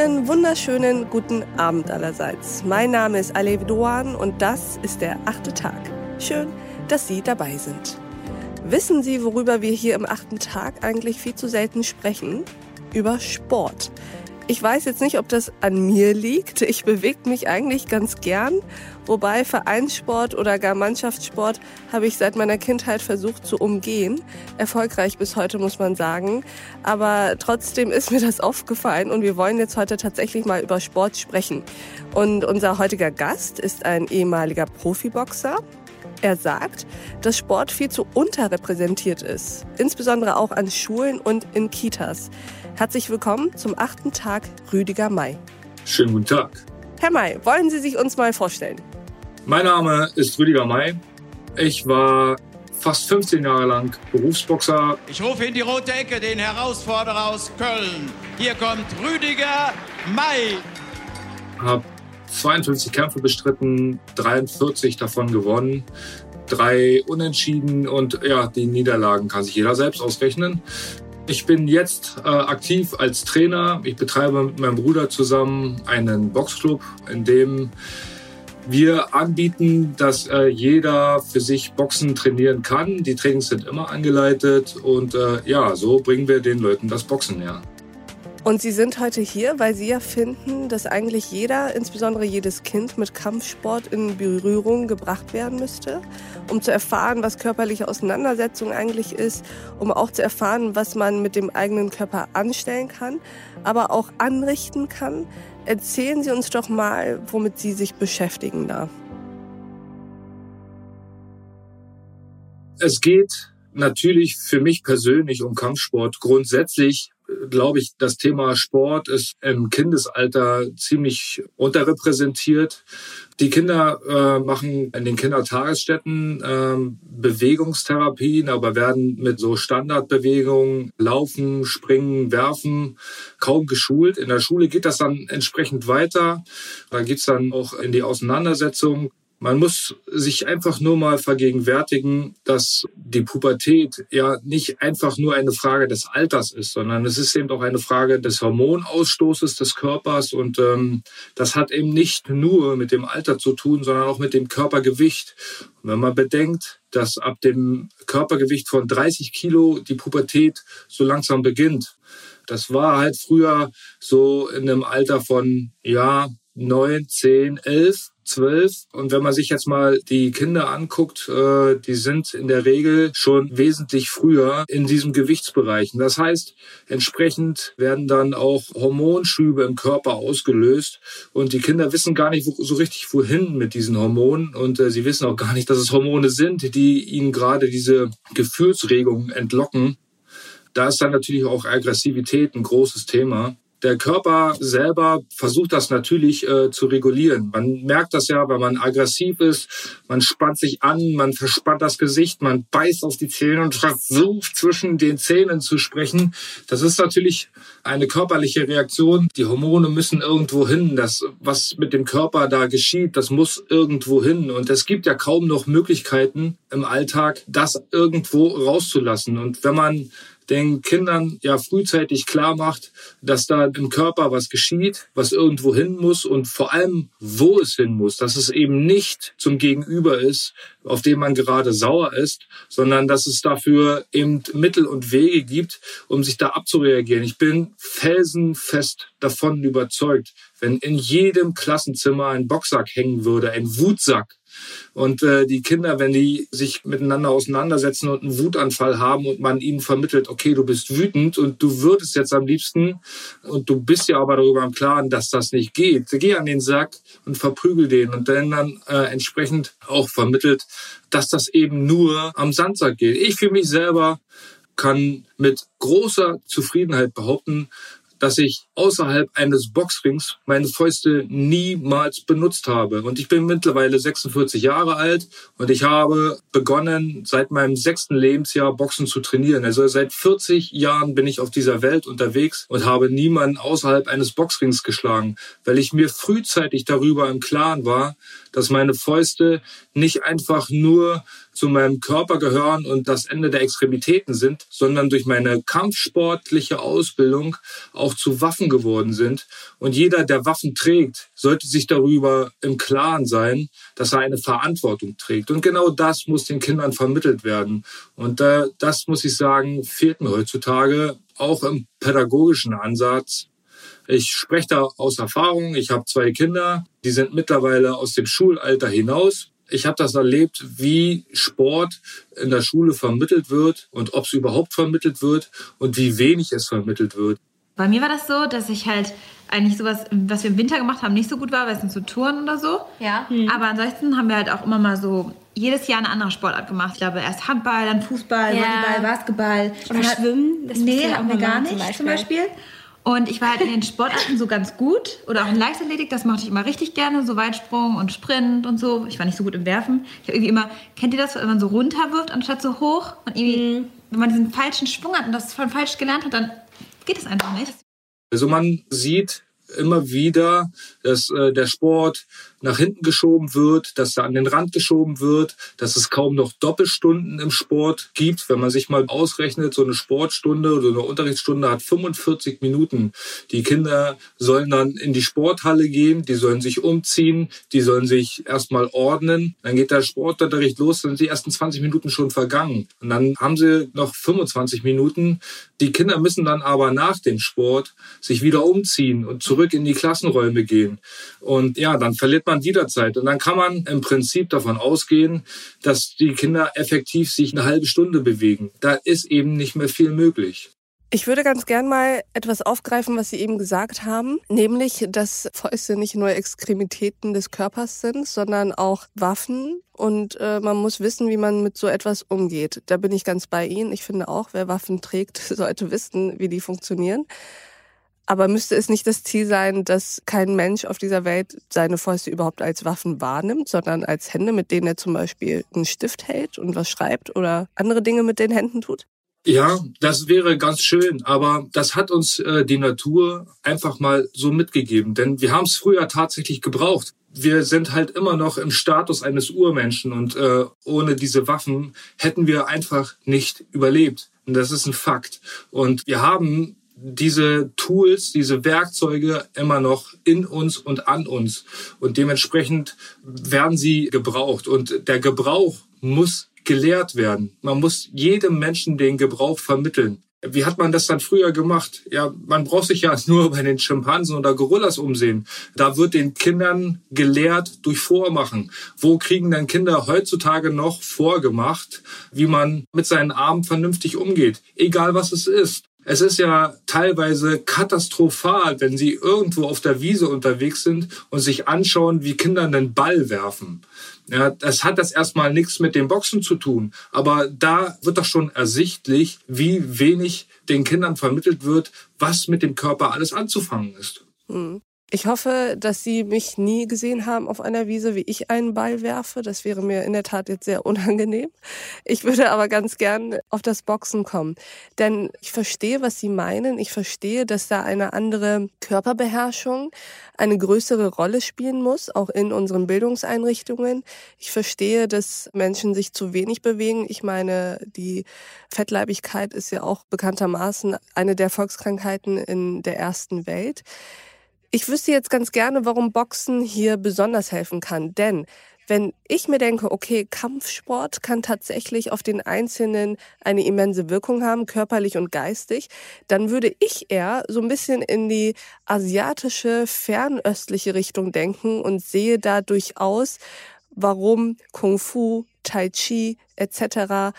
Einen wunderschönen guten Abend allerseits. Mein Name ist Alev Doan und das ist der achte Tag. Schön, dass Sie dabei sind. Wissen Sie, worüber wir hier im achten Tag eigentlich viel zu selten sprechen? Über Sport. Ich weiß jetzt nicht, ob das an mir liegt. Ich bewege mich eigentlich ganz gern. Wobei Vereinssport oder gar Mannschaftssport habe ich seit meiner Kindheit versucht zu umgehen. Erfolgreich bis heute, muss man sagen. Aber trotzdem ist mir das aufgefallen und wir wollen jetzt heute tatsächlich mal über Sport sprechen. Und unser heutiger Gast ist ein ehemaliger Profiboxer. Er sagt, dass Sport viel zu unterrepräsentiert ist, insbesondere auch an Schulen und in Kitas. Herzlich willkommen zum achten Tag Rüdiger May. Schönen guten Tag. Herr May, wollen Sie sich uns mal vorstellen? Mein Name ist Rüdiger May. Ich war fast 15 Jahre lang Berufsboxer. Ich rufe in die rote Ecke den Herausforderer aus Köln. Hier kommt Rüdiger May. Habe 52 Kämpfe bestritten, 43 davon gewonnen, drei Unentschieden und ja, die Niederlagen kann sich jeder selbst ausrechnen. Ich bin jetzt äh, aktiv als Trainer. Ich betreibe mit meinem Bruder zusammen einen Boxclub, in dem wir anbieten, dass äh, jeder für sich Boxen trainieren kann. Die Trainings sind immer angeleitet und äh, ja, so bringen wir den Leuten das Boxen näher. Und Sie sind heute hier, weil Sie ja finden, dass eigentlich jeder, insbesondere jedes Kind, mit Kampfsport in Berührung gebracht werden müsste, um zu erfahren, was körperliche Auseinandersetzung eigentlich ist, um auch zu erfahren, was man mit dem eigenen Körper anstellen kann, aber auch anrichten kann. Erzählen Sie uns doch mal, womit Sie sich beschäftigen da. Es geht natürlich für mich persönlich um Kampfsport. Grundsätzlich glaube ich, das Thema Sport ist im Kindesalter ziemlich unterrepräsentiert. Die Kinder äh, machen in den Kindertagesstätten äh, Bewegungstherapien, aber werden mit so Standardbewegungen, Laufen, Springen, Werfen, kaum geschult. In der Schule geht das dann entsprechend weiter. Da geht's dann auch in die Auseinandersetzung man muss sich einfach nur mal vergegenwärtigen, dass die Pubertät ja nicht einfach nur eine Frage des Alters ist, sondern es ist eben auch eine Frage des Hormonausstoßes des Körpers. Und ähm, das hat eben nicht nur mit dem Alter zu tun, sondern auch mit dem Körpergewicht. Und wenn man bedenkt, dass ab dem Körpergewicht von 30 Kilo die Pubertät so langsam beginnt, das war halt früher so in einem Alter von ja neun, zehn, elf zwölf. Und wenn man sich jetzt mal die Kinder anguckt, äh, die sind in der Regel schon wesentlich früher in diesem Gewichtsbereich. Das heißt, entsprechend werden dann auch Hormonschübe im Körper ausgelöst. Und die Kinder wissen gar nicht so richtig, wohin mit diesen Hormonen. Und äh, sie wissen auch gar nicht, dass es Hormone sind, die ihnen gerade diese Gefühlsregungen entlocken. Da ist dann natürlich auch Aggressivität ein großes Thema der Körper selber versucht das natürlich äh, zu regulieren. Man merkt das ja, wenn man aggressiv ist, man spannt sich an, man verspannt das Gesicht, man beißt auf die Zähne und versucht zwischen den Zähnen zu sprechen. Das ist natürlich eine körperliche Reaktion. Die Hormone müssen irgendwo hin. Das, was mit dem Körper da geschieht, das muss irgendwo hin. Und es gibt ja kaum noch Möglichkeiten im Alltag, das irgendwo rauszulassen. Und wenn man den Kindern ja frühzeitig klar macht, dass da im Körper was geschieht, was irgendwo hin muss und vor allem, wo es hin muss, dass es eben nicht zum Gegenüber ist, auf dem man gerade sauer ist, sondern dass es dafür eben Mittel und Wege gibt, um sich da abzureagieren. Ich bin felsenfest davon überzeugt, wenn in jedem Klassenzimmer ein Boxsack hängen würde, ein Wutsack, und äh, die Kinder, wenn die sich miteinander auseinandersetzen und einen Wutanfall haben und man ihnen vermittelt, okay, du bist wütend und du würdest jetzt am liebsten und du bist ja aber darüber im Klaren, dass das nicht geht. Geh an den Sack und verprügel den und dann dann äh, entsprechend auch vermittelt, dass das eben nur am Sandsack geht. Ich für mich selber kann mit großer Zufriedenheit behaupten, dass ich außerhalb eines Boxrings meine Fäuste niemals benutzt habe. Und ich bin mittlerweile 46 Jahre alt und ich habe begonnen, seit meinem sechsten Lebensjahr Boxen zu trainieren. Also seit 40 Jahren bin ich auf dieser Welt unterwegs und habe niemanden außerhalb eines Boxrings geschlagen, weil ich mir frühzeitig darüber im Klaren war, dass meine Fäuste nicht einfach nur zu meinem Körper gehören und das Ende der Extremitäten sind, sondern durch meine kampfsportliche Ausbildung auch zu Waffen geworden sind. Und jeder, der Waffen trägt, sollte sich darüber im Klaren sein, dass er eine Verantwortung trägt. Und genau das muss den Kindern vermittelt werden. Und äh, das muss ich sagen, fehlt mir heutzutage auch im pädagogischen Ansatz. Ich spreche da aus Erfahrung. Ich habe zwei Kinder, die sind mittlerweile aus dem Schulalter hinaus. Ich habe das erlebt, wie Sport in der Schule vermittelt wird und ob es überhaupt vermittelt wird und wie wenig es vermittelt wird. Bei mir war das so, dass ich halt eigentlich sowas, was wir im Winter gemacht haben, nicht so gut war, weil es sind so Touren oder so. Ja. Mhm. Aber ansonsten haben wir halt auch immer mal so jedes Jahr eine andere Sportart gemacht. Ich glaube, erst Handball, dann Fußball, Ja. Volleyball, Basketball. Oder Dann- Schwimmen, das nee, hatten wir mal gar nicht zum zum Beispiel. Und ich war halt in den Sportarten so ganz gut. Oder auch in Leichtathletik, das mochte ich immer richtig gerne. So Weitsprung und Sprint und so. Ich war nicht so gut im Werfen. Ich habe irgendwie immer, kennt ihr das, wenn man so runterwirft anstatt so hoch? Und irgendwie, wenn man diesen falschen Schwung hat und das von falsch gelernt hat, dann geht es einfach nicht. Also man sieht immer wieder, dass äh, der Sport nach hinten geschoben wird, dass er an den Rand geschoben wird, dass es kaum noch Doppelstunden im Sport gibt. Wenn man sich mal ausrechnet, so eine Sportstunde oder eine Unterrichtsstunde hat 45 Minuten. Die Kinder sollen dann in die Sporthalle gehen, die sollen sich umziehen, die sollen sich erstmal ordnen. Dann geht der Sportunterricht los, dann sind die ersten 20 Minuten schon vergangen. Und dann haben sie noch 25 Minuten. Die Kinder müssen dann aber nach dem Sport sich wieder umziehen und zurück in die Klassenräume gehen. Und ja, dann verliert man wieder Zeit. Und dann kann man im Prinzip davon ausgehen, dass die Kinder effektiv sich eine halbe Stunde bewegen. Da ist eben nicht mehr viel möglich. Ich würde ganz gern mal etwas aufgreifen, was Sie eben gesagt haben, nämlich, dass Fäuste nicht nur Extremitäten des Körpers sind, sondern auch Waffen. Und äh, man muss wissen, wie man mit so etwas umgeht. Da bin ich ganz bei Ihnen. Ich finde auch, wer Waffen trägt, sollte wissen, wie die funktionieren. Aber müsste es nicht das Ziel sein, dass kein Mensch auf dieser Welt seine Fäuste überhaupt als Waffen wahrnimmt, sondern als Hände, mit denen er zum Beispiel einen Stift hält und was schreibt oder andere Dinge mit den Händen tut? Ja, das wäre ganz schön, aber das hat uns äh, die Natur einfach mal so mitgegeben, denn wir haben es früher tatsächlich gebraucht. Wir sind halt immer noch im Status eines Urmenschen und äh, ohne diese Waffen hätten wir einfach nicht überlebt. Und das ist ein Fakt. Und wir haben diese Tools, diese Werkzeuge immer noch in uns und an uns. Und dementsprechend werden sie gebraucht. Und der Gebrauch muss gelehrt werden. Man muss jedem Menschen den Gebrauch vermitteln. Wie hat man das dann früher gemacht? Ja, man braucht sich ja nur bei den Schimpansen oder Gorillas umsehen. Da wird den Kindern gelehrt durch Vormachen. Wo kriegen denn Kinder heutzutage noch vorgemacht, wie man mit seinen Armen vernünftig umgeht? Egal was es ist. Es ist ja teilweise katastrophal, wenn sie irgendwo auf der Wiese unterwegs sind und sich anschauen, wie Kinder einen Ball werfen. Ja, das hat das erstmal nichts mit dem Boxen zu tun. Aber da wird doch schon ersichtlich, wie wenig den Kindern vermittelt wird, was mit dem Körper alles anzufangen ist. Hm. Ich hoffe, dass Sie mich nie gesehen haben auf einer Wiese, wie ich einen Ball werfe. Das wäre mir in der Tat jetzt sehr unangenehm. Ich würde aber ganz gern auf das Boxen kommen. Denn ich verstehe, was Sie meinen. Ich verstehe, dass da eine andere Körperbeherrschung eine größere Rolle spielen muss, auch in unseren Bildungseinrichtungen. Ich verstehe, dass Menschen sich zu wenig bewegen. Ich meine, die Fettleibigkeit ist ja auch bekanntermaßen eine der Volkskrankheiten in der ersten Welt. Ich wüsste jetzt ganz gerne, warum Boxen hier besonders helfen kann. Denn wenn ich mir denke, okay, Kampfsport kann tatsächlich auf den Einzelnen eine immense Wirkung haben, körperlich und geistig, dann würde ich eher so ein bisschen in die asiatische, fernöstliche Richtung denken und sehe da durchaus, warum Kung Fu, Tai Chi etc.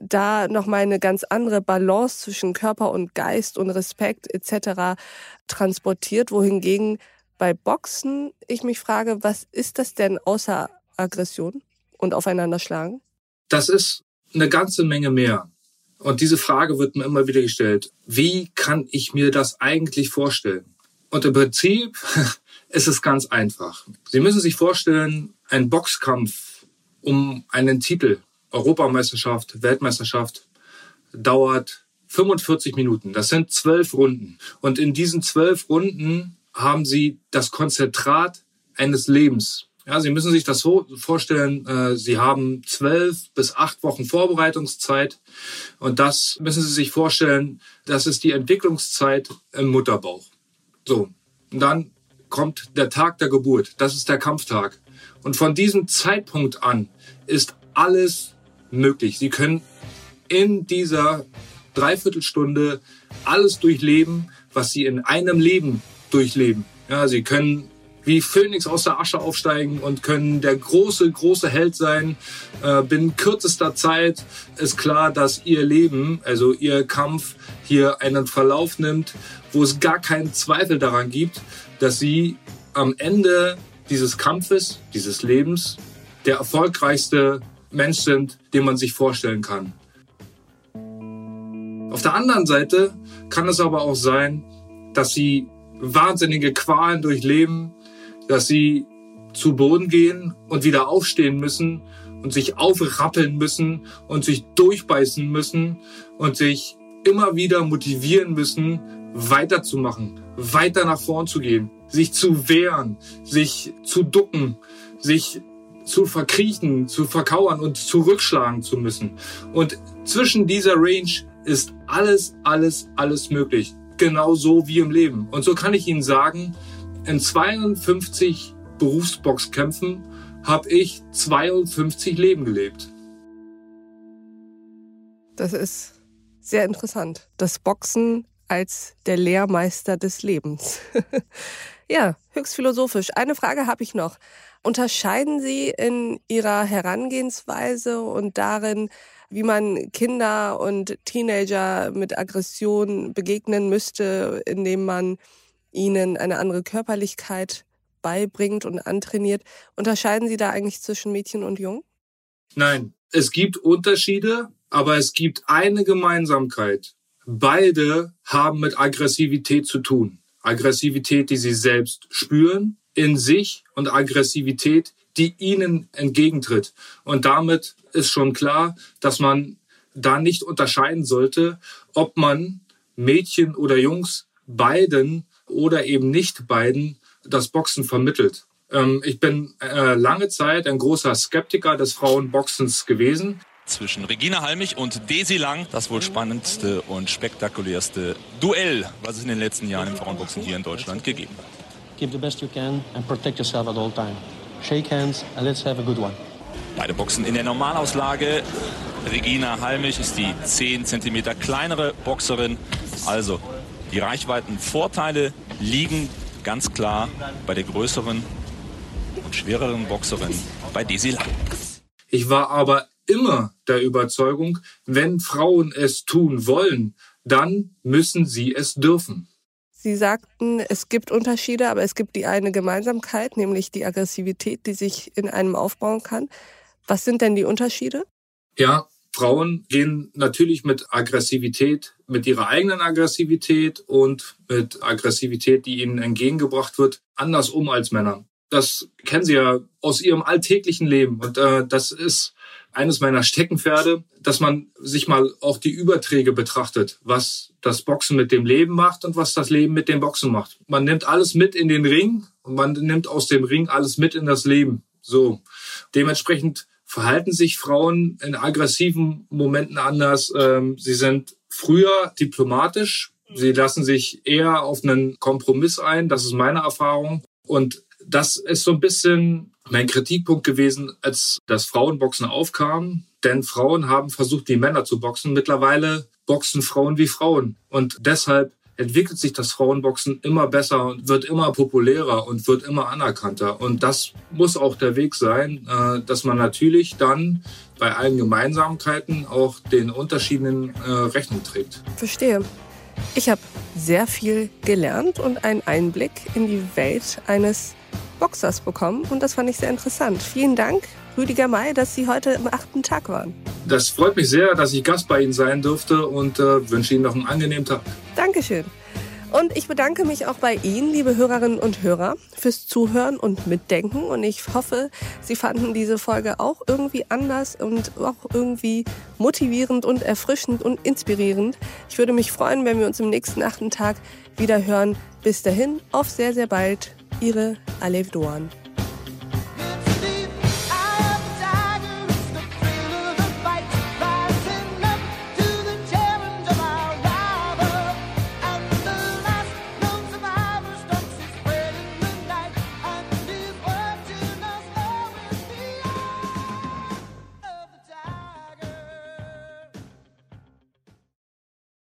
da nochmal eine ganz andere Balance zwischen Körper und Geist und Respekt etc. transportiert, wohingegen bei Boxen ich mich frage, was ist das denn außer Aggression und Aufeinanderschlagen? Das ist eine ganze Menge mehr. Und diese Frage wird mir immer wieder gestellt. Wie kann ich mir das eigentlich vorstellen? Und im Prinzip ist es ganz einfach. Sie müssen sich vorstellen, ein Boxkampf um einen Titel, Europameisterschaft, Weltmeisterschaft, dauert 45 Minuten. Das sind zwölf Runden. Und in diesen zwölf Runden haben Sie das Konzentrat eines Lebens. Ja, Sie müssen sich das so vorstellen, äh, Sie haben zwölf bis acht Wochen Vorbereitungszeit und das müssen Sie sich vorstellen, das ist die Entwicklungszeit im Mutterbauch. So, und dann kommt der Tag der Geburt, das ist der Kampftag. Und von diesem Zeitpunkt an ist alles möglich. Sie können in dieser Dreiviertelstunde alles durchleben, was Sie in einem Leben durchleben. Ja, Sie können wie Phönix aus der Asche aufsteigen und können der große, große Held sein. Äh, binnen kürzester Zeit ist klar, dass ihr Leben, also ihr Kampf hier einen Verlauf nimmt, wo es gar keinen Zweifel daran gibt, dass sie am Ende dieses Kampfes, dieses Lebens, der erfolgreichste Mensch sind, den man sich vorstellen kann. Auf der anderen Seite kann es aber auch sein, dass sie wahnsinnige Qualen durchleben, dass sie zu Boden gehen und wieder aufstehen müssen und sich aufrappeln müssen und sich durchbeißen müssen und sich immer wieder motivieren müssen, weiterzumachen, weiter nach vorn zu gehen, sich zu wehren, sich zu ducken, sich zu verkriechen, zu verkauern und zurückschlagen zu müssen. Und zwischen dieser Range ist alles, alles, alles möglich. Genau so wie im Leben. Und so kann ich Ihnen sagen, in 52 Berufsboxkämpfen habe ich 52 Leben gelebt. Das ist sehr interessant. Das Boxen als der Lehrmeister des Lebens. ja, höchst philosophisch. Eine Frage habe ich noch. Unterscheiden Sie in Ihrer Herangehensweise und darin, wie man Kinder und Teenager mit Aggression begegnen müsste, indem man ihnen eine andere Körperlichkeit beibringt und antrainiert. Unterscheiden Sie da eigentlich zwischen Mädchen und Jungen? Nein, es gibt Unterschiede, aber es gibt eine Gemeinsamkeit. Beide haben mit Aggressivität zu tun. Aggressivität, die sie selbst spüren in sich und Aggressivität, die ihnen entgegentritt. Und damit ist schon klar, dass man da nicht unterscheiden sollte, ob man Mädchen oder Jungs beiden oder eben nicht beiden das Boxen vermittelt. Ähm, ich bin äh, lange Zeit ein großer Skeptiker des Frauenboxens gewesen. Zwischen Regina Halmich und Desi Lang, das wohl spannendste und spektakulärste Duell, was es in den letzten Jahren im Frauenboxen hier in Deutschland gegeben hat. Give the best you can and protect yourself at all time. Shake hands and let's have a good one. Beide Boxen in der Normalauslage. Regina Halmich ist die 10 cm kleinere Boxerin. Also die Reichweitenvorteile liegen ganz klar bei der größeren und schwereren Boxerin, bei Desi Lang. Ich war aber immer der Überzeugung, wenn Frauen es tun wollen, dann müssen sie es dürfen. Sie sagten, es gibt Unterschiede, aber es gibt die eine Gemeinsamkeit, nämlich die Aggressivität, die sich in einem aufbauen kann. Was sind denn die Unterschiede? Ja, Frauen gehen natürlich mit Aggressivität, mit ihrer eigenen Aggressivität und mit Aggressivität, die ihnen entgegengebracht wird, anders um als Männer. Das kennen Sie ja aus Ihrem alltäglichen Leben. Und äh, das ist eines meiner Steckenpferde, dass man sich mal auch die Überträge betrachtet, was das Boxen mit dem Leben macht und was das Leben mit dem Boxen macht. Man nimmt alles mit in den Ring und man nimmt aus dem Ring alles mit in das Leben. So. Dementsprechend verhalten sich Frauen in aggressiven Momenten anders. Ähm, sie sind früher diplomatisch. Sie lassen sich eher auf einen Kompromiss ein. Das ist meine Erfahrung. Und das ist so ein bisschen mein Kritikpunkt gewesen, als das Frauenboxen aufkam. Denn Frauen haben versucht, wie Männer zu boxen. Mittlerweile boxen Frauen wie Frauen. Und deshalb entwickelt sich das Frauenboxen immer besser und wird immer populärer und wird immer anerkannter. Und das muss auch der Weg sein, äh, dass man natürlich dann bei allen Gemeinsamkeiten auch den Unterschieden äh, Rechnung trägt. Verstehe. Ich habe sehr viel gelernt und einen Einblick in die Welt eines Boxers bekommen und das fand ich sehr interessant. Vielen Dank, Rüdiger May, dass Sie heute im achten Tag waren. Das freut mich sehr, dass ich Gast bei Ihnen sein durfte und äh, wünsche Ihnen noch einen angenehmen Tag. Dankeschön. Und ich bedanke mich auch bei Ihnen, liebe Hörerinnen und Hörer, fürs Zuhören und Mitdenken. Und ich hoffe, Sie fanden diese Folge auch irgendwie anders und auch irgendwie motivierend und erfrischend und inspirierend. Ich würde mich freuen, wenn wir uns im nächsten achten Tag wieder hören. Bis dahin, auf sehr, sehr bald. Ihre Alev Doan.